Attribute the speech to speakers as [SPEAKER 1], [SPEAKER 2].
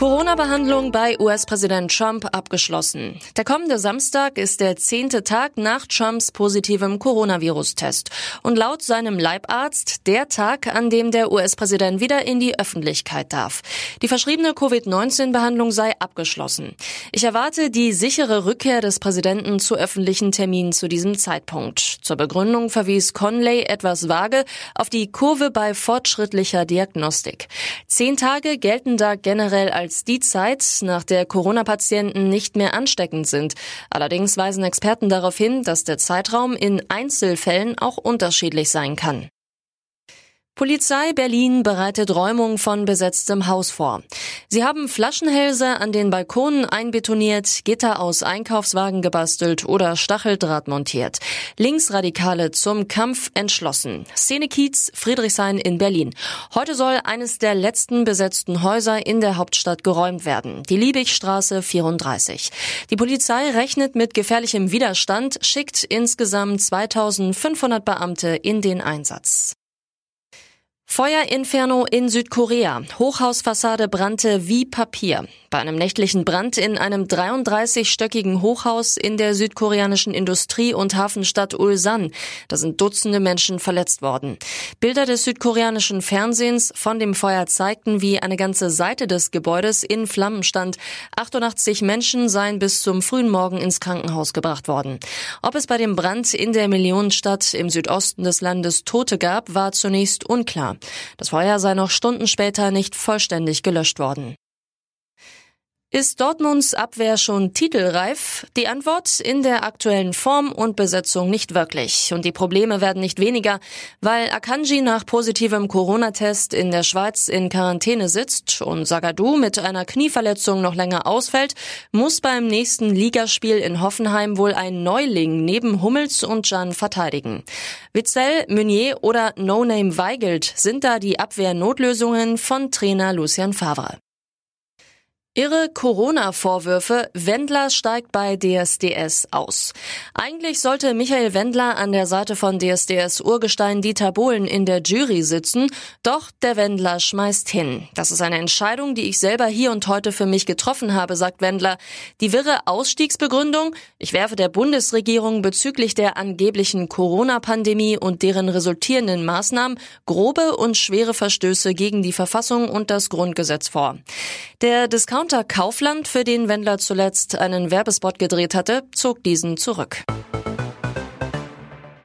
[SPEAKER 1] Corona-Behandlung bei US-Präsident Trump abgeschlossen. Der kommende Samstag ist der zehnte Tag nach Trumps positivem Coronavirus-Test und laut seinem Leibarzt der Tag, an dem der US-Präsident wieder in die Öffentlichkeit darf. Die verschriebene Covid-19-Behandlung sei abgeschlossen. Ich erwarte die sichere Rückkehr des Präsidenten zu öffentlichen Terminen zu diesem Zeitpunkt. Zur Begründung verwies Conley etwas vage auf die Kurve bei fortschrittlicher Diagnostik. Zehn Tage gelten da generell als als die Zeit, nach der Corona-Patienten nicht mehr ansteckend sind. Allerdings weisen Experten darauf hin, dass der Zeitraum in Einzelfällen auch unterschiedlich sein kann. Polizei Berlin bereitet Räumung von besetztem Haus vor. Sie haben Flaschenhälse an den Balkonen einbetoniert, Gitter aus Einkaufswagen gebastelt oder Stacheldraht montiert. Linksradikale zum Kampf entschlossen. Szene Kiez, Friedrichshain in Berlin. Heute soll eines der letzten besetzten Häuser in der Hauptstadt geräumt werden. Die Liebigstraße 34. Die Polizei rechnet mit gefährlichem Widerstand, schickt insgesamt 2500 Beamte in den Einsatz. Feuerinferno in Südkorea. Hochhausfassade brannte wie Papier. Bei einem nächtlichen Brand in einem 33-stöckigen Hochhaus in der südkoreanischen Industrie- und Hafenstadt Ulsan. Da sind Dutzende Menschen verletzt worden. Bilder des südkoreanischen Fernsehens von dem Feuer zeigten, wie eine ganze Seite des Gebäudes in Flammen stand. 88 Menschen seien bis zum frühen Morgen ins Krankenhaus gebracht worden. Ob es bei dem Brand in der Millionenstadt im Südosten des Landes Tote gab, war zunächst unklar. Das Feuer sei noch Stunden später nicht vollständig gelöscht worden. Ist Dortmunds Abwehr schon titelreif? Die Antwort in der aktuellen Form und Besetzung nicht wirklich. Und die Probleme werden nicht weniger, weil Akanji nach positivem Corona-Test in der Schweiz in Quarantäne sitzt und Sagadu mit einer Knieverletzung noch länger ausfällt, muss beim nächsten Ligaspiel in Hoffenheim wohl ein Neuling neben Hummels und Jan verteidigen. Witzel, Meunier oder No-Name Weigelt sind da die Abwehr-Notlösungen von Trainer Lucian Favre. Irre Corona-Vorwürfe, Wendler steigt bei DSDS aus. Eigentlich sollte Michael Wendler an der Seite von DSDS-Urgestein Dieter Bohlen in der Jury sitzen, doch der Wendler schmeißt hin. Das ist eine Entscheidung, die ich selber hier und heute für mich getroffen habe, sagt Wendler. Die wirre Ausstiegsbegründung, ich werfe der Bundesregierung bezüglich der angeblichen Corona-Pandemie und deren resultierenden Maßnahmen grobe und schwere Verstöße gegen die Verfassung und das Grundgesetz vor. Der Discount Discounter Kaufland, für den Wendler zuletzt einen Werbespot gedreht hatte, zog diesen zurück.